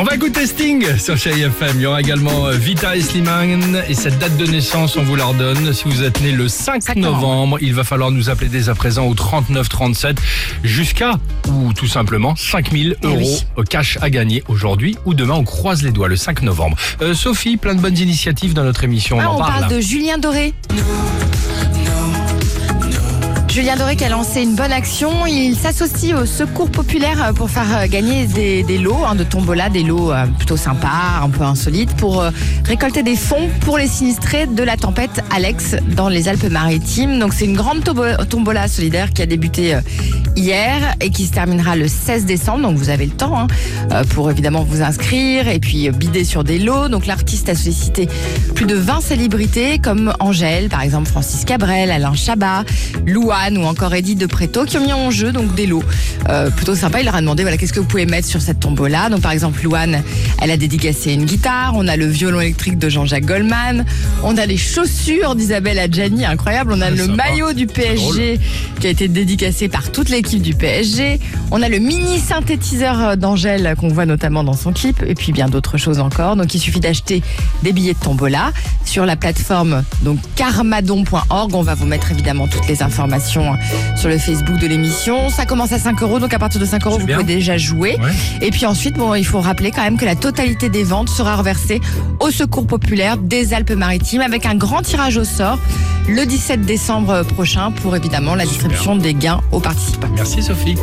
On va écouter Sting sur Chérie FM. Il y aura également euh, Vita et Slimane. Et cette date de naissance, on vous la redonne. Si vous êtes né le 5 novembre, il va falloir nous appeler dès à présent au 39 37 jusqu'à, ou tout simplement, 5000 Eh euros oui. au cash à gagner aujourd'hui ou demain. On croise les doigts le 5 novembre. Euh, Sophie, plein de bonnes initiatives dans notre émission. On Ah, en on parle. parle de Julien Doré. Julien Doré qui a lancé une bonne action. Il s'associe au Secours Populaire pour faire euh, gagner des, lots hein, de tombola, des lots euh, plutôt sympas, un peu insolites, pour euh, récolter des fonds pour les sinistrés de la tempête Alex dans les Alpes-Maritimes. Donc c'est une grande tombo- tombola solidaire qui a débuté hier et qui se terminera le 16 décembre. Donc vous avez le temps hein, pour évidemment vous inscrire et puis bider sur des lots. Donc l'artiste a sollicité plus de 20 célébrités comme Angèle, par exemple Francis Cabrel, Alain Chabat, Louane ou encore Edith de Préto qui ont mis en jeu donc des lots euh, plutôt sympas. Il leur a demandé voilà qu'est-ce que vous pouvez mettre sur cette tombola. Donc par exemple Louane, elle a dédicacé une guitare. On a le violon électrique de Jean-Jacques Goldman. On a les chaussures d'Isabelle Adjani, incroyable. On a Ah, le sympa. maillot du PSG qui a été dédicacé par toute l'équipe du PSG. On a le mini synthétiseur euh, d'Angèle qu'on voit notamment dans son clip et puis bien d'autres choses encore. Donc il suffit d'acheter des billets de tombola sur la plateforme donc carmadon.org. On va vous mettre évidemment toutes les informations sur le Facebook de l'émission. Ça commence à 5 euros, donc à partir de 5 euros, vous bien. pouvez déjà jouer. Ouais. Et puis ensuite, bon, il faut rappeler quand même que la totalité des ventes sera reversée au Secours populaire des Alpes-Maritimes avec un grand tirage au sort le 17 décembre prochain pour évidemment la distribution des gains aux participants. Merci Sophie.